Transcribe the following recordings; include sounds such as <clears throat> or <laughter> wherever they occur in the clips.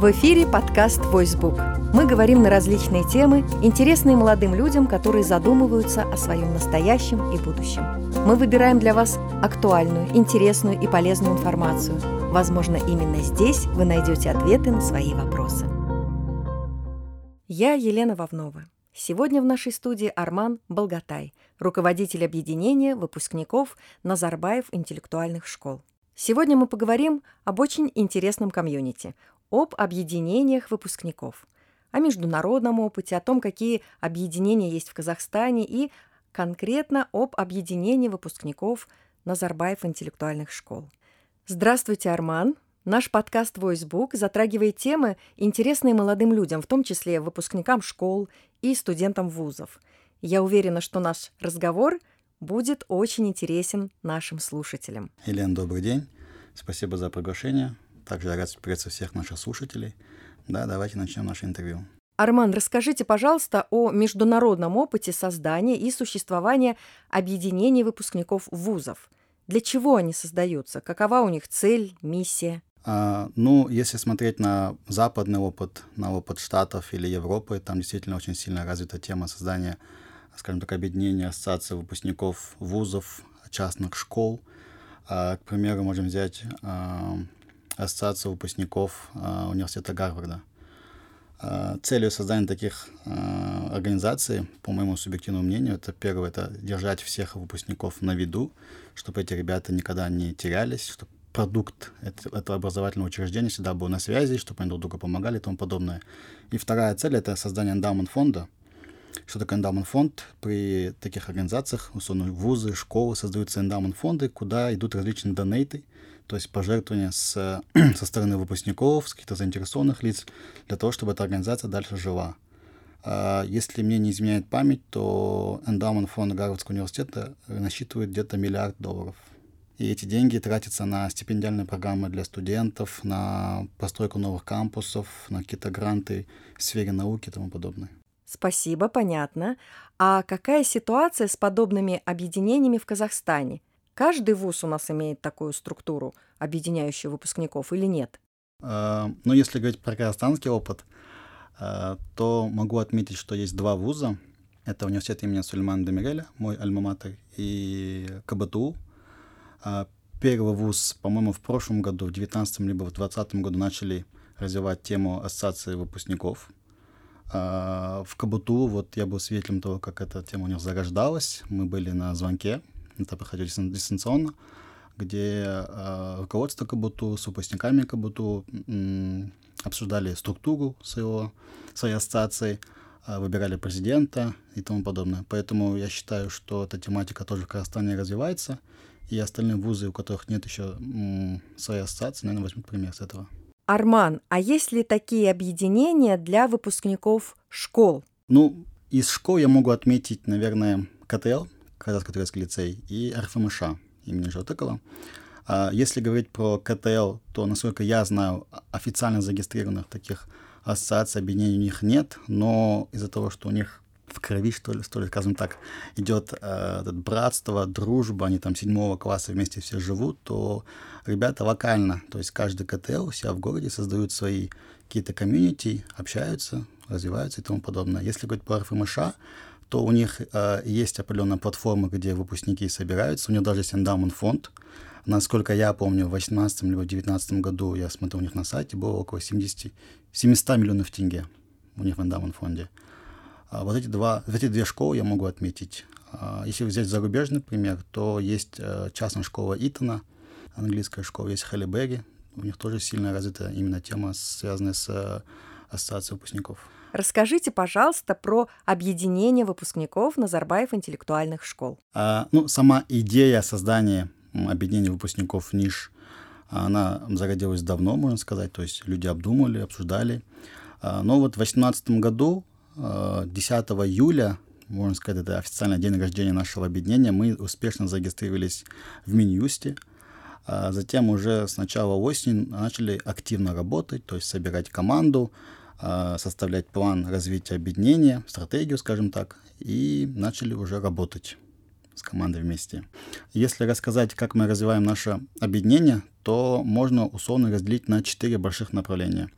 В эфире подкаст «Войсбук». Мы говорим на различные темы, интересные молодым людям, которые задумываются о своем настоящем и будущем. Мы выбираем для вас актуальную, интересную и полезную информацию. Возможно, именно здесь вы найдете ответы на свои вопросы. Я Елена Вовнова. Сегодня в нашей студии Арман Болготай, руководитель объединения выпускников Назарбаев интеллектуальных школ. Сегодня мы поговорим об очень интересном комьюнити, об объединениях выпускников, о международном опыте, о том, какие объединения есть в Казахстане и конкретно об объединении выпускников Назарбаев интеллектуальных школ. Здравствуйте, Арман! Наш подкаст «Войсбук» затрагивает темы, интересные молодым людям, в том числе выпускникам школ и студентам вузов. Я уверена, что наш разговор будет очень интересен нашим слушателям. Елена, добрый день. Спасибо за приглашение. Также приветствовать всех наших слушателей. Да, давайте начнем наше интервью. Арман, расскажите, пожалуйста, о международном опыте создания и существования объединений выпускников вузов. Для чего они создаются? Какова у них цель, миссия? А, ну, если смотреть на западный опыт, на опыт Штатов или Европы, там действительно очень сильно развита тема создания, скажем так, объединения ассоциаций выпускников вузов, частных школ. А, к примеру, можем взять а, Ассоциация выпускников э, университета Гарварда. Э, целью создания таких э, организаций, по моему субъективному мнению, это первое, это держать всех выпускников на виду, чтобы эти ребята никогда не терялись, чтобы продукт этого образовательного учреждения всегда был на связи, чтобы они друг другу помогали и тому подобное. И вторая цель — это создание эндаумент фонда. Что такое эндаумент фонд? При таких организациях, условно, вузы, школы создаются эндаумент фонды, куда идут различные донейты, то есть пожертвования с, <clears throat> со стороны выпускников, с каких-то заинтересованных лиц, для того, чтобы эта организация дальше жила. А если мне не изменяет память, то эндаумент фонд Гарвардского университета насчитывает где-то миллиард долларов. И эти деньги тратятся на стипендиальные программы для студентов, на постройку новых кампусов, на какие-то гранты в сфере науки и тому подобное. Спасибо, понятно. А какая ситуация с подобными объединениями в Казахстане? Каждый вуз у нас имеет такую структуру, объединяющую выпускников, или нет? Uh, ну, если говорить про казахстанский опыт, uh, то могу отметить, что есть два вуза. Это университет имени Сулеймана Демиреля, мой альма-матер, и КБТУ. Uh, первый вуз, по-моему, в прошлом году, в 2019 либо в 2020 году начали развивать тему ассоциации выпускников. В КБТУ вот я был свидетелем того, как эта тема у них зарождалась. Мы были на звонке это проходило дистанционно, где э, руководство КБТУ с выпускниками КБТУ м, обсуждали структуру своего, своей ассоциации, э, выбирали президента и тому подобное. Поэтому я считаю, что эта тематика тоже в Казахстане развивается, и остальные вузы, у которых нет еще м, своей ассоциации, наверное, возьмут пример с этого. Арман, а есть ли такие объединения для выпускников школ? Ну, из школ я могу отметить, наверное, КТЛ, Казахско-турецкий лицей, и РФМШ имени Жалтыкова. А если говорить про КТЛ, то, насколько я знаю, официально зарегистрированных таких ассоциаций, объединений у них нет, но из-за того, что у них в крови, что ли, что ли, скажем так, идет э, братство, дружба, они там седьмого класса вместе все живут, то ребята локально, то есть каждый КТЛ у себя в городе создают свои какие-то комьюнити, общаются, развиваются и тому подобное. Если говорить про РФМШ, то у них э, есть определенная платформа, где выпускники собираются. У них даже есть эндаумент фонд. Насколько я помню, в 2018 или в 2019 году, я смотрел у них на сайте, было около 70, 700 миллионов тенге у них в эндаумент фонде. А вот эти, два, эти две школы я могу отметить. А если взять зарубежный пример, то есть э, частная школа Итона, английская школа, есть Халли У них тоже сильно развита именно тема, связанная с э, ассоциацией выпускников. Расскажите, пожалуйста, про объединение выпускников Назарбаев интеллектуальных школ. А, ну, сама идея создания объединения выпускников НИШ, она зародилась давно, можно сказать, то есть люди обдумали, обсуждали. А, но вот в 2018 году, 10 а, июля, можно сказать, это официальный день рождения нашего объединения, мы успешно зарегистрировались в Минюсте, а затем уже с начала осени начали активно работать, то есть собирать команду, составлять план развития объединения, стратегию, скажем так, и начали уже работать с командой вместе. Если рассказать, как мы развиваем наше объединение, то можно условно разделить на четыре больших направления.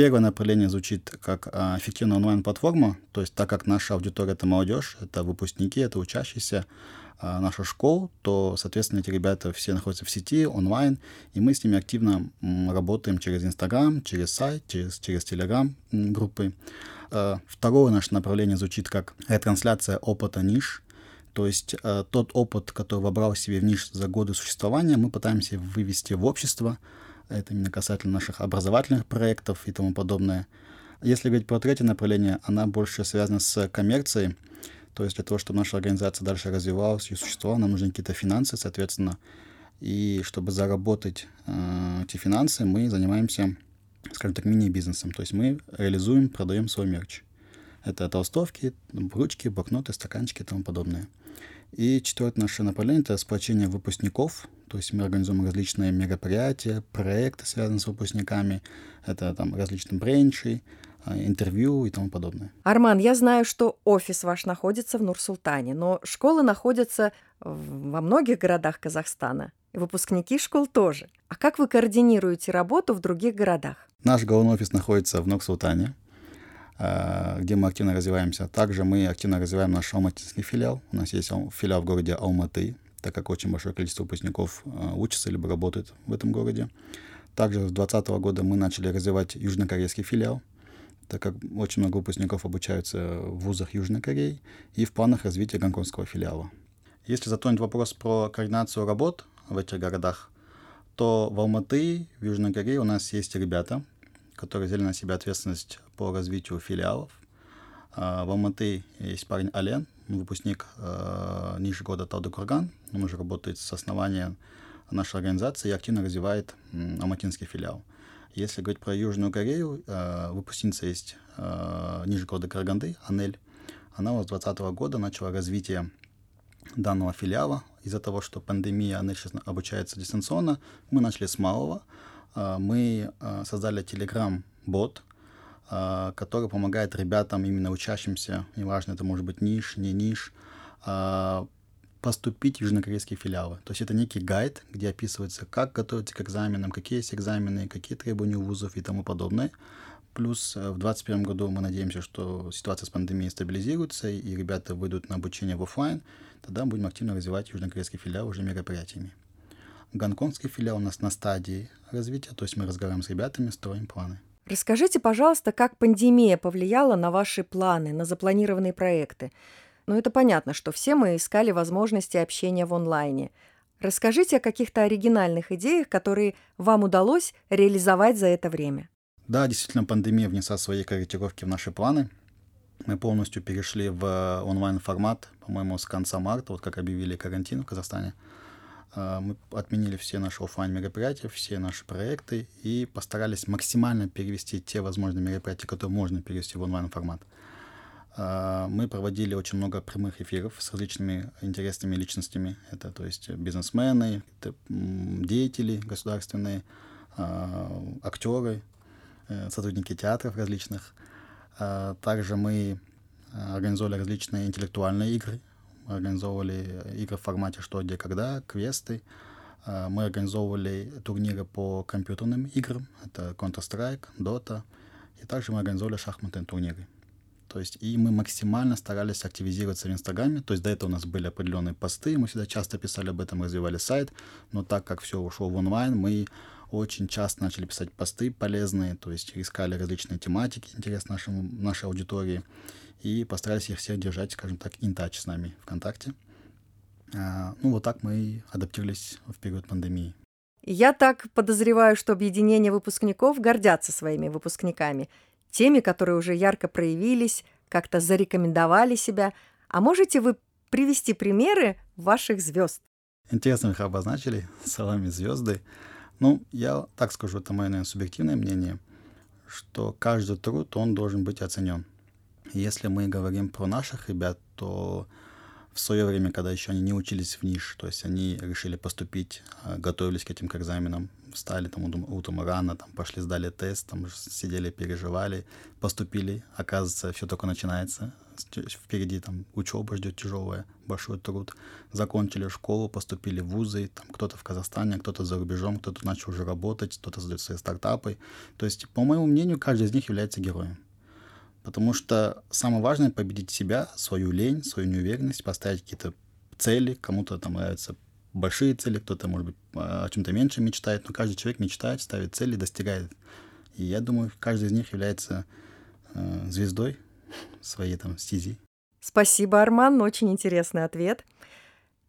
Первое направление звучит как а, эффективная онлайн-платформа, то есть так как наша аудитория — это молодежь, это выпускники, это учащиеся, а, наша школа, то, соответственно, эти ребята все находятся в сети, онлайн, и мы с ними активно работаем через Инстаграм, через сайт, через, через Телеграм группы. А, второе наше направление звучит как ретрансляция опыта ниш, то есть тот опыт, который вобрал себе в ниш за годы существования, мы пытаемся вывести в общество, это именно касательно наших образовательных проектов и тому подобное. Если говорить про третье направление, она больше связана с коммерцией. То есть для того, чтобы наша организация дальше развивалась и существовала, нам нужны какие-то финансы, соответственно. И чтобы заработать э, эти финансы, мы занимаемся, скажем так, мини-бизнесом. То есть мы реализуем, продаем свой мерч. Это толстовки, ручки, блокноты, стаканчики и тому подобное. И четвертое наше направление — это сплочение выпускников. То есть мы организуем различные мероприятия, проекты, связанные с выпускниками. Это там различные бренчи, а, интервью и тому подобное. Арман, я знаю, что офис ваш находится в Нур-Султане, но школы находятся во многих городах Казахстана. Выпускники школ тоже. А как вы координируете работу в других городах? Наш головной офис находится в Нур-Султане. Э, где мы активно развиваемся. Также мы активно развиваем наш алматинский филиал. У нас есть филиал в городе Алматы, так как очень большое количество выпускников э, учатся либо работают в этом городе. Также с 2020 года мы начали развивать южнокорейский филиал, так как очень много выпускников обучаются в вузах Южной Кореи и в планах развития гонконгского филиала. Если затронуть вопрос про координацию работ в этих городах, то в Алматы, в Южной Корее у нас есть ребята, которые взяли на себя ответственность по развитию филиалов. А, в Алматы есть парень Ален, выпускник э, ниже года Талдыкурган. Он уже работает с основания нашей организации и активно развивает алматинский филиал. Если говорить про Южную Корею, э, выпускница есть э, ниже года Караганды, Анель. Она с 2020 года начала развитие данного филиала. Из-за того, что пандемия, Анель сейчас обучается дистанционно, мы начали с малого. Э, мы э, создали Telegram-бот, а, который помогает ребятам, именно учащимся, неважно, это может быть ниш, не ниш, а, поступить в южнокорейские филиалы. То есть это некий гайд, где описывается, как готовиться к экзаменам, какие есть экзамены, какие требования у вузов и тому подобное. Плюс э, в 2021 году мы надеемся, что ситуация с пандемией стабилизируется, и ребята выйдут на обучение в офлайн. Тогда будем активно развивать южнокорейский филиал уже мероприятиями. Гонконгский филиал у нас на стадии развития, то есть мы разговариваем с ребятами, строим планы. Расскажите, пожалуйста, как пандемия повлияла на ваши планы, на запланированные проекты. Ну, это понятно, что все мы искали возможности общения в онлайне. Расскажите о каких-то оригинальных идеях, которые вам удалось реализовать за это время. Да, действительно, пандемия внесла свои корректировки в наши планы. Мы полностью перешли в онлайн-формат, по-моему, с конца марта, вот как объявили карантин в Казахстане. Мы отменили все наши офлайн мероприятия, все наши проекты и постарались максимально перевести те возможные мероприятия, которые можно перевести в онлайн формат. А, мы проводили очень много прямых эфиров с различными интересными личностями. Это, то есть, бизнесмены, это деятели государственные, а, актеры, э, сотрудники театров различных. Также мы организовали различные интеллектуальные игры, организовывали игры в формате «Что, где, когда», квесты. А, мы организовывали турниры по компьютерным играм, это Counter-Strike, Dota, и также мы организовывали шахматные турниры. То есть и мы максимально старались активизироваться в Инстаграме. То есть до этого у нас были определенные посты, мы всегда часто писали об этом, развивали сайт, но так как все ушло в онлайн, мы очень часто начали писать посты полезные, то есть искали различные тематики, интересные нашему, нашей аудитории и постарались их всех держать, скажем так, touch с нами ВКонтакте. А, ну, вот так мы и адаптировались в период пандемии. Я так подозреваю, что объединение выпускников гордятся своими выпускниками, теми, которые уже ярко проявились, как-то зарекомендовали себя. А можете вы привести примеры ваших звезд? Интересно их обозначили словами звезды. Ну, я так скажу, это мое, наверное, субъективное мнение, что каждый труд, он должен быть оценен. Если мы говорим про наших ребят, то в свое время, когда еще они не учились в НИШ, то есть они решили поступить, а, готовились к этим к экзаменам, встали там утром рано, там пошли, сдали тест, там сидели, переживали, поступили. Оказывается, все только начинается. Впереди там учеба ждет тяжелая, большой труд. Закончили школу, поступили в вузы, там кто-то в Казахстане, кто-то за рубежом, кто-то начал уже работать, кто-то создает свои стартапы. То есть, по моему мнению, каждый из них является героем. Потому что самое важное — победить себя, свою лень, свою неуверенность, поставить какие-то цели. Кому-то там нравятся большие цели, кто-то, может быть, о чем-то меньше мечтает, но каждый человек мечтает, ставит цели, достигает. И я думаю, каждый из них является э, звездой своей там стези. Спасибо, Арман, очень интересный ответ.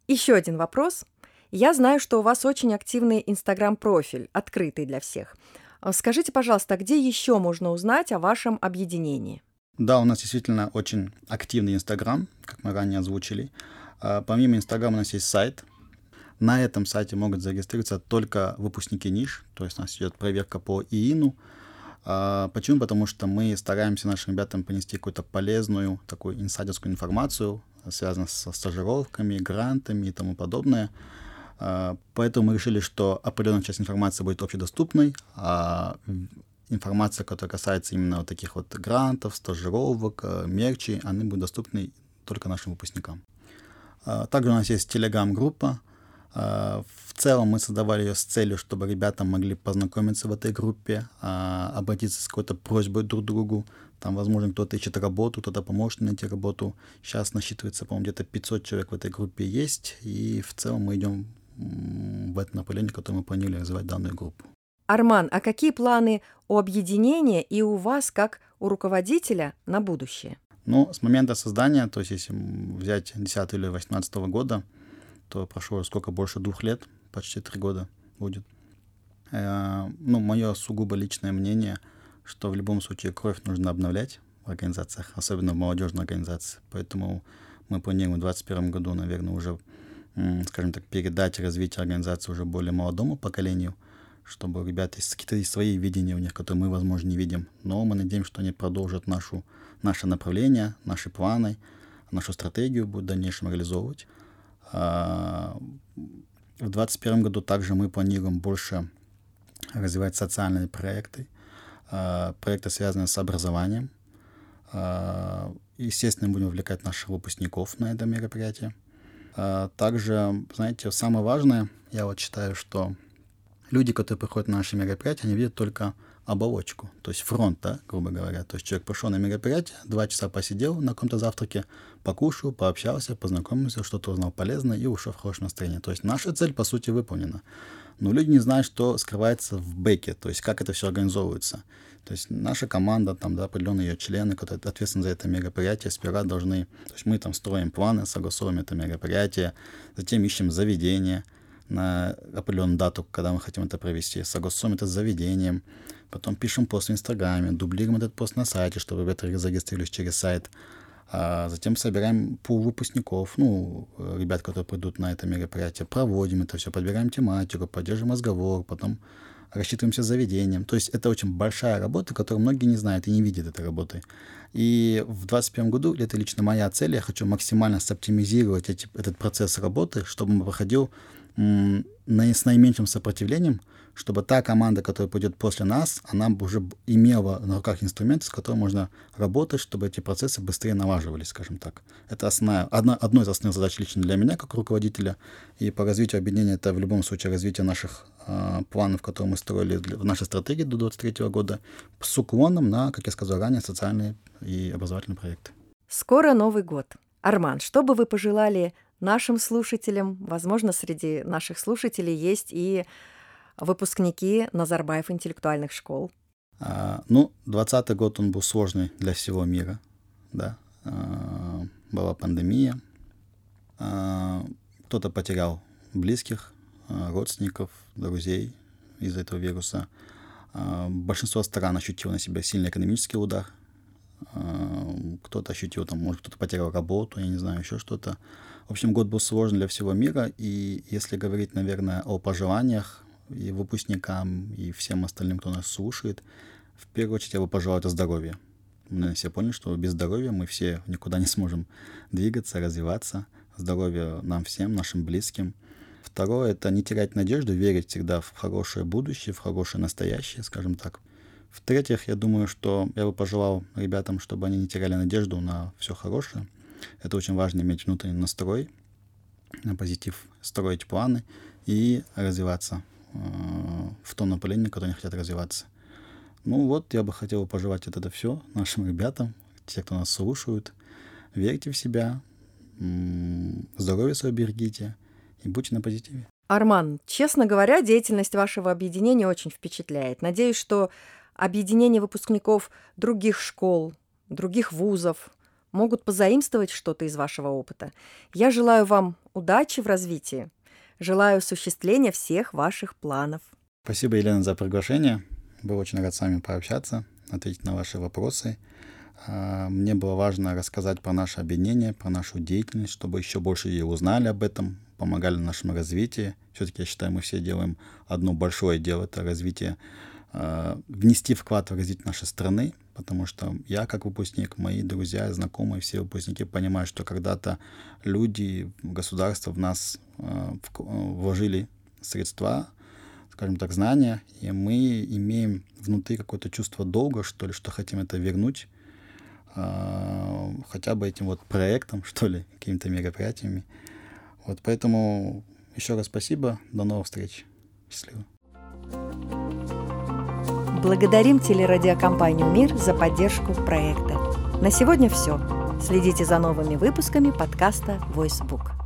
Еще один вопрос. Я знаю, что у вас очень активный Инстаграм-профиль, открытый для всех. А скажите, пожалуйста, где еще можно узнать о вашем объединении? Да, у нас действительно очень активный Инстаграм, как мы ранее озвучили. А, помимо Инстаграма у нас есть сайт. На этом сайте могут зарегистрироваться только выпускники ниш, то есть у нас идет проверка по ИИНу. А, почему? Потому что мы стараемся нашим ребятам принести какую-то полезную, такую инсайдерскую информацию, связанную со стажировками, грантами и тому подобное. А, поэтому мы решили, что определенная часть информации будет общедоступной, а информация, которая касается именно вот таких вот грантов, стажировок, э, мерчи, они будут доступны только нашим выпускникам. А, также у нас есть телеграм-группа. А, в целом мы создавали ее с целью, чтобы ребята могли познакомиться в этой группе, обратиться с какой-то просьбой друг к другу. Там, возможно, кто-то ищет работу, кто-то поможет найти работу. Сейчас насчитывается, по-моему, где-то 500 человек в этой группе есть. И в целом мы идем в это направление, которое мы планировали развивать данную группу. Арман, а какие планы у объединения и у вас, как у руководителя, на будущее? Ну, с момента создания, то есть если взять 10 или 18 года, то прошло сколько, больше двух лет, почти три года будет. Э, ну, мое сугубо личное мнение, что в любом случае кровь нужно обновлять в организациях, особенно в молодежной организации. Поэтому мы планируем в 2021 году, наверное, уже скажем так, передать развитие организации уже более молодому поколению, чтобы у ребят есть какие-то свои видения у них, которые мы, возможно, не видим. Но мы надеемся, что они продолжат нашу, наше направление, наши планы, нашу стратегию будут в дальнейшем реализовывать. А, в 2021 году также мы планируем больше развивать социальные проекты, а, проекты, связанные с образованием. А, естественно, будем вовлекать наших выпускников на это мероприятие. А, также, знаете, самое важное, я вот считаю, что люди, которые приходят на наши мероприятия, они видят только оболочку, то есть фронт, да, грубо говоря. То есть человек пошел на мероприятие, два часа посидел на каком-то завтраке, покушал, пообщался, познакомился, что-то узнал полезное и ушел в хорошее настроение. То есть наша цель, по сути, выполнена. Но люди не знают, что скрывается в бэке, то есть как это все организовывается. То есть наша команда, там, да, определенные ее члены, которые ответственны за это мероприятие, сперва должны... То есть мы там строим планы, согласовываем это мероприятие, затем ищем заведение на определенную дату, когда мы хотим это провести, согласуем это с заведением, потом пишем пост в Инстаграме, дублируем этот пост на сайте, чтобы ребята зарегистрировались через сайт, а затем собираем пул выпускников, ну, ребят, которые придут на это мероприятие, проводим это все, подбираем тематику, поддерживаем разговор, потом рассчитываемся с заведением. То есть это очень большая работа, которую многие не знают и не видят этой работы. И в 2021 году, это лично моя цель, я хочу максимально соптимизировать эти, этот процесс работы, чтобы он проходил с наименьшим сопротивлением, чтобы та команда, которая пойдет после нас, она уже имела на руках инструменты, с которыми можно работать, чтобы эти процессы быстрее налаживались, скажем так. Это основная, одна, одно из основных задач лично для меня, как руководителя. И по развитию объединения это в любом случае развитие наших э, планов, которые мы строили в нашей стратегии до 2023 года, с уклоном на, как я сказал ранее, социальные и образовательные проекты. Скоро Новый год. Арман, что бы вы пожелали нашим слушателям? Возможно, среди наших слушателей есть и выпускники Назарбаев интеллектуальных школ? А, ну, 20 год он был сложный для всего мира, да. А, была пандемия, а, кто-то потерял близких, а, родственников, друзей из-за этого вируса. А, большинство стран ощутило на себя сильный экономический удар. А, кто-то ощутил, там, может, кто-то потерял работу, я не знаю, еще что-то. В общем, год был сложный для всего мира, и если говорить, наверное, о пожеланиях, и выпускникам, и всем остальным, кто нас слушает, в первую очередь я бы пожелал это здоровье. Мы все поняли, что без здоровья мы все никуда не сможем двигаться, развиваться. здоровья нам всем, нашим близким. Второе — это не терять надежду, верить всегда в хорошее будущее, в хорошее настоящее, скажем так. В-третьих, я думаю, что я бы пожелал ребятам, чтобы они не теряли надежду на все хорошее. Это очень важно иметь внутренний настрой, на позитив, строить планы и развиваться э, в том направлении, в котором они хотят развиваться. Ну вот, я бы хотел пожелать это все нашим ребятам, те, кто нас слушают. Верьте в себя, здоровье свое берегите и будьте на позитиве. Арман, честно говоря, деятельность вашего объединения очень впечатляет. Надеюсь, что объединение выпускников других школ, других вузов могут позаимствовать что-то из вашего опыта. Я желаю вам удачи в развитии. Желаю осуществления всех ваших планов. Спасибо, Елена, за приглашение. Был очень рад с вами пообщаться, ответить на ваши вопросы. А, мне было важно рассказать про наше объединение, про нашу деятельность, чтобы еще больше ее узнали об этом, помогали нашему развитию. Все-таки, я считаю, мы все делаем одно большое дело, это развитие, внести вклад в развитие нашей страны, потому что я, как выпускник, мои друзья, знакомые, все выпускники понимают, что когда-то люди, государство в нас а, вложили средства, скажем так, знания, и мы имеем внутри какое-то чувство долга, что ли, что хотим это вернуть э, хотя бы этим вот проектом, <laughs> что ли, какими-то мероприятиями. Вот поэтому еще раз спасибо, до новых встреч. Счастливо. Благодарим телерадиокомпанию «Мир» за поддержку проекта. На сегодня все. Следите за новыми выпусками подкаста «Войсбук».